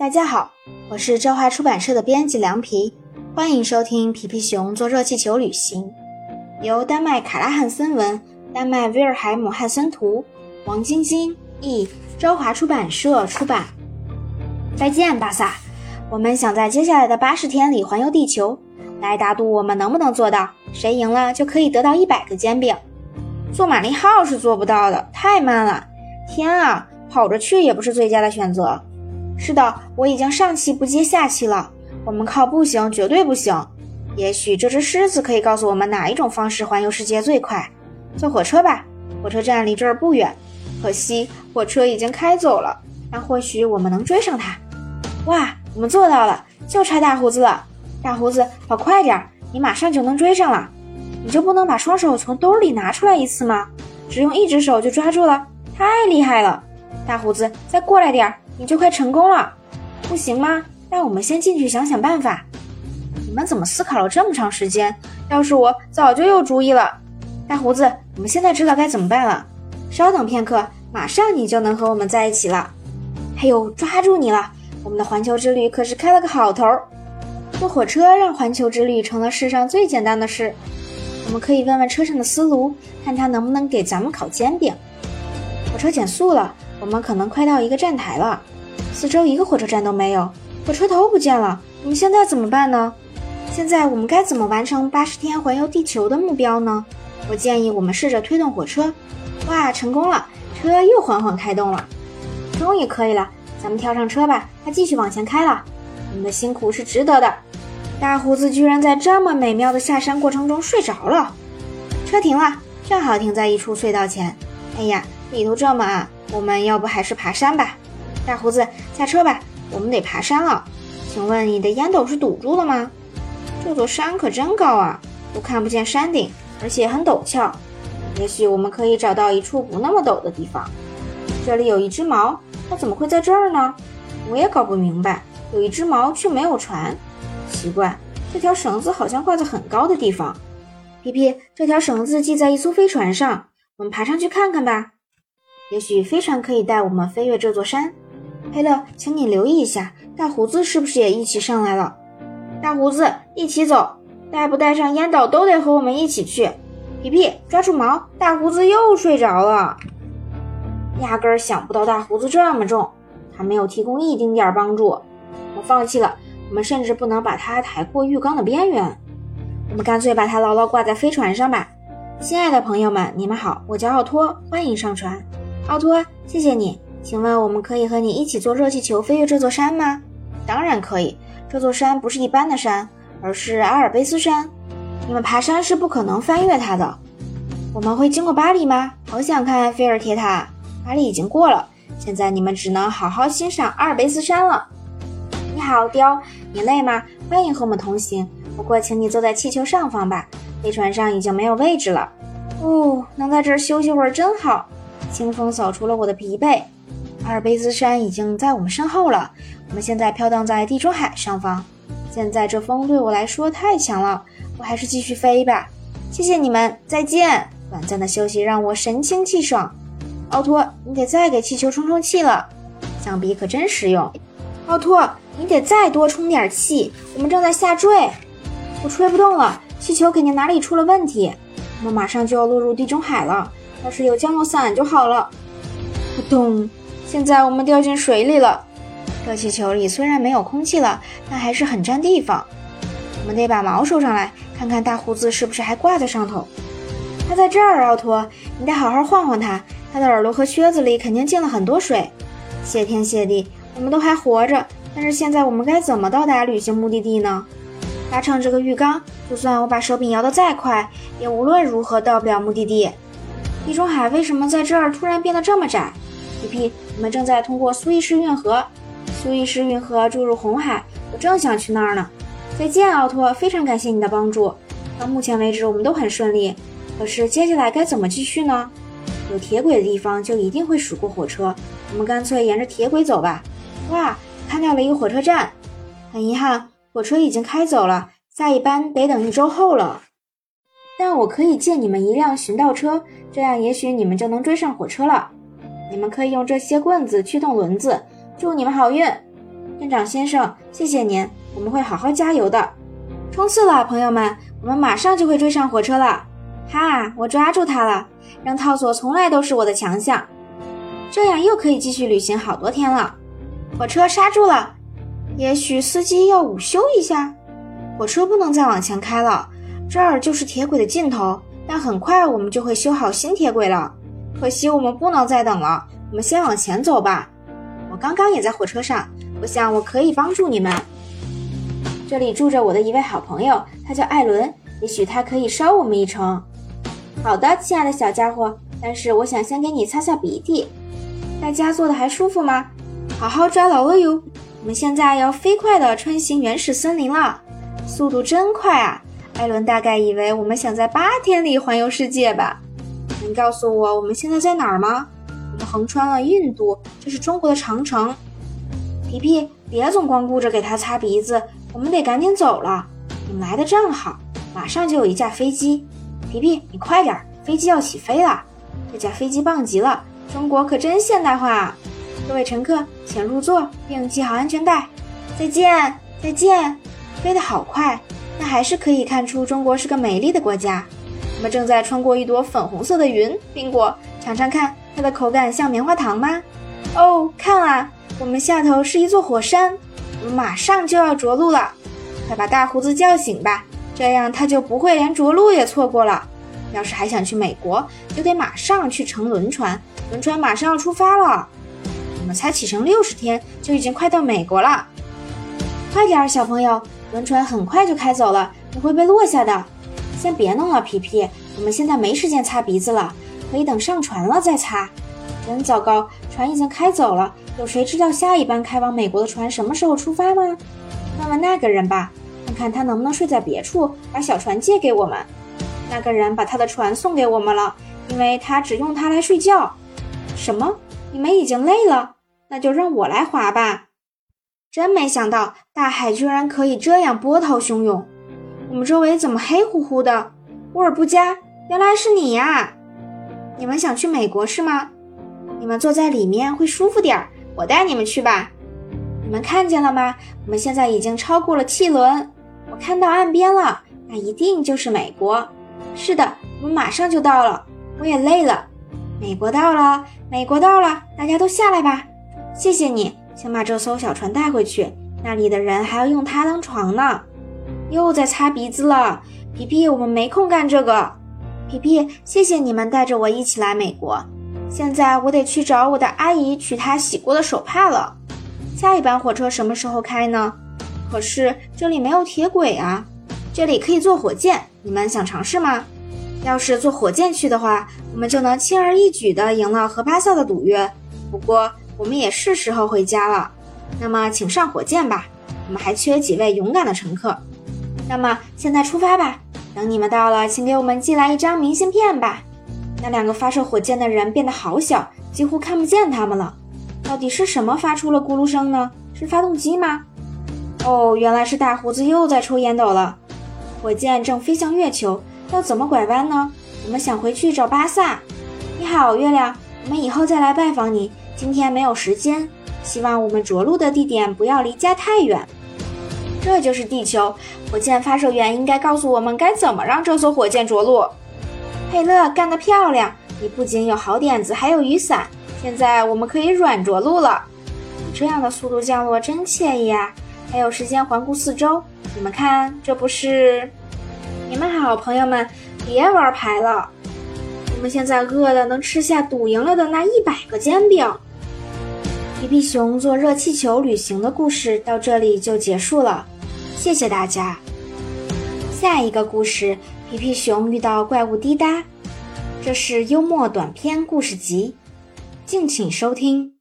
大家好，我是朝华出版社的编辑凉皮，欢迎收听皮皮熊坐热气球旅行，由丹麦卡拉汉森文、丹麦威尔海姆汉森图、王晶晶译，朝华出版社出版。再见，巴萨！我们想在接下来的八十天里环游地球，来打赌我们能不能做到？谁赢了就可以得到一百个煎饼。坐玛丽号是做不到的，太慢了。天啊，跑着去也不是最佳的选择。是的，我已经上气不接下气了。我们靠步行绝对不行。也许这只狮子可以告诉我们哪一种方式环游世界最快。坐火车吧，火车站离这儿不远。可惜火车已经开走了，但或许我们能追上它。哇，我们做到了，就差大胡子了。大胡子，跑快点，你马上就能追上了。你就不能把双手从兜里拿出来一次吗？只用一只手就抓住了，太厉害了。大胡子，再过来点儿。你就快成功了，不行吗？让我们先进去想想办法。你们怎么思考了这么长时间？要是我早就有主意了。大胡子，我们现在知道该怎么办了。稍等片刻，马上你就能和我们在一起了。哎呦，抓住你了！我们的环球之旅可是开了个好头。坐火车让环球之旅成了世上最简单的事。我们可以问问车上的司炉，看他能不能给咱们烤煎饼。火车减速了，我们可能快到一个站台了。四周一个火车站都没有，火车头不见了。我们现在怎么办呢？现在我们该怎么完成八十天环游地球的目标呢？我建议我们试着推动火车。哇，成功了！车又缓缓开动了，终于可以了。咱们跳上车吧，它继续往前开了。我们的辛苦是值得的。大胡子居然在这么美妙的下山过程中睡着了。车停了，正好停在一处隧道前。哎呀，里头这么暗，我们要不还是爬山吧？大胡子，下车吧，我们得爬山了。请问你的烟斗是堵住了吗？这座山可真高啊，都看不见山顶，而且很陡峭。也许我们可以找到一处不那么陡的地方。这里有一只锚，它怎么会在这儿呢？我也搞不明白，有一只锚却没有船，奇怪。这条绳子好像挂在很高的地方。皮皮，这条绳子系在一艘飞船上，我们爬上去看看吧。也许飞船可以带我们飞越这座山。黑乐，请你留意一下，大胡子是不是也一起上来了？大胡子，一起走，带不带上烟斗都得和我们一起去。皮皮，抓住毛，大胡子又睡着了。压根儿想不到大胡子这么重，他没有提供一丁点儿帮助。我放弃了，我们甚至不能把它抬过浴缸的边缘。我们干脆把它牢牢挂在飞船上吧。亲爱的朋友们，你们好，我叫奥托，欢迎上船。奥托，谢谢你。请问我们可以和你一起坐热气球飞越这座山吗？当然可以。这座山不是一般的山，而是阿尔卑斯山。你们爬山是不可能翻越它的。我们会经过巴黎吗？好想看菲尔铁塔。巴黎已经过了，现在你们只能好好欣赏阿尔卑斯山了。你好，雕，你累吗？欢迎和我们同行。不过，请你坐在气球上方吧，飞船上已经没有位置了。哦，能在这儿休息会儿真好。清风扫除了我的疲惫。阿尔卑斯山已经在我们身后了，我们现在飘荡在地中海上方。现在这风对我来说太强了，我还是继续飞吧。谢谢你们，再见。短暂的休息让我神清气爽。奥托，你得再给气球充充气了，橡皮可真实用。奥托，你得再多充点气，我们正在下坠，我吹不动了，气球肯定哪里出了问题。我们马上就要落入地中海了，要是有降落伞就好了。扑通。现在我们掉进水里了。热气球里虽然没有空气了，但还是很占地方。我们得把毛收上来，看看大胡子是不是还挂在上头。他在这儿，奥托，你得好好晃晃他。他的耳朵和靴子里肯定进了很多水。谢天谢地，我们都还活着。但是现在我们该怎么到达旅行目的地呢？搭乘这个浴缸，就算我把手柄摇得再快，也无论如何到不了目的地。地中海为什么在这儿突然变得这么窄？皮皮，我们正在通过苏伊士运河，苏伊士运河注入红海，我正想去那儿呢。再见，奥托，非常感谢你的帮助。到目前为止，我们都很顺利。可是接下来该怎么继续呢？有铁轨的地方就一定会驶过火车，我们干脆沿着铁轨走吧。哇，看到了一个火车站。很遗憾，火车已经开走了，下一班得等一周后了。但我可以借你们一辆巡道车，这样也许你们就能追上火车了。你们可以用这些棍子驱动轮子，祝你们好运！店长先生，谢谢您，我们会好好加油的。冲刺了，朋友们，我们马上就会追上火车了。哈，我抓住它了，扔套索从来都是我的强项。这样又可以继续旅行好多天了。火车刹住了，也许司机要午休一下。火车不能再往前开了，这儿就是铁轨的尽头。但很快我们就会修好新铁轨了。可惜我们不能再等了，我们先往前走吧。我刚刚也在火车上，我想我可以帮助你们。这里住着我的一位好朋友，他叫艾伦，也许他可以捎我们一程。好的，亲爱的小家伙，但是我想先给你擦擦鼻涕。大家坐的还舒服吗？好好抓牢了哟！我们现在要飞快地穿行原始森林了，速度真快啊！艾伦大概以为我们想在八天里环游世界吧？能告诉我我们现在在哪儿吗？我们横穿了印度，这是中国的长城。皮皮，别总光顾着给他擦鼻子。我们得赶紧走了，你们来的正好，马上就有一架飞机。皮皮，你快点，飞机要起飞了。这架飞机棒极了，中国可真现代化。各位乘客，请入座并系好安全带。再见，再见。飞得好快，那还是可以看出中国是个美丽的国家。我们正在穿过一朵粉红色的云，苹果，尝尝看，它的口感像棉花糖吗？哦，看啊，我们下头是一座火山。我们马上就要着陆了，快把大胡子叫醒吧，这样他就不会连着陆也错过了。要是还想去美国，就得马上去乘轮船，轮船马上要出发了。我们才启程六十天，就已经快到美国了。快点儿，小朋友，轮船很快就开走了，你会被落下的。先别弄了，皮皮，我们现在没时间擦鼻子了，可以等上船了再擦。真糟糕，船已经开走了。有谁知道下一班开往美国的船什么时候出发吗？问问那个人吧，看看他能不能睡在别处，把小船借给我们。那个人把他的船送给我们了，因为他只用它来睡觉。什么？你们已经累了？那就让我来划吧。真没想到，大海居然可以这样波涛汹涌。我们周围怎么黑乎乎的？沃尔布加，原来是你呀！你们想去美国是吗？你们坐在里面会舒服点儿。我带你们去吧，你们看见了吗？我们现在已经超过了汽轮，我看到岸边了，那一定就是美国。是的，我们马上就到了。我也累了，美国到了，美国到了，大家都下来吧。谢谢你，请把这艘小船带回去，那里的人还要用它当床呢。又在擦鼻子了，皮皮，我们没空干这个。皮皮，谢谢你们带着我一起来美国。现在我得去找我的阿姨取她洗过的手帕了。下一班火车什么时候开呢？可是这里没有铁轨啊。这里可以坐火箭，你们想尝试吗？要是坐火箭去的话，我们就能轻而易举地赢了和巴萨的赌约。不过我们也是时候回家了。那么请上火箭吧，我们还缺几位勇敢的乘客。那么现在出发吧。等你们到了，请给我们寄来一张明信片吧。那两个发射火箭的人变得好小，几乎看不见他们了。到底是什么发出了咕噜声呢？是发动机吗？哦，原来是大胡子又在抽烟斗了。火箭正飞向月球，要怎么拐弯呢？我们想回去找巴萨。你好，月亮，我们以后再来拜访你。今天没有时间，希望我们着陆的地点不要离家太远。这就是地球，火箭发射员应该告诉我们该怎么让这艘火箭着陆。佩勒干得漂亮！你不仅有好点子，还有雨伞。现在我们可以软着陆了。以这样的速度降落真惬意啊！还有时间环顾四周。你们看，这不是？你们好，朋友们，别玩牌了。我们现在饿的能吃下赌赢了的那一百个煎饼。皮皮熊坐热气球旅行的故事到这里就结束了。谢谢大家。下一个故事。皮皮熊遇到怪物滴答，这是幽默短篇故事集，敬请收听。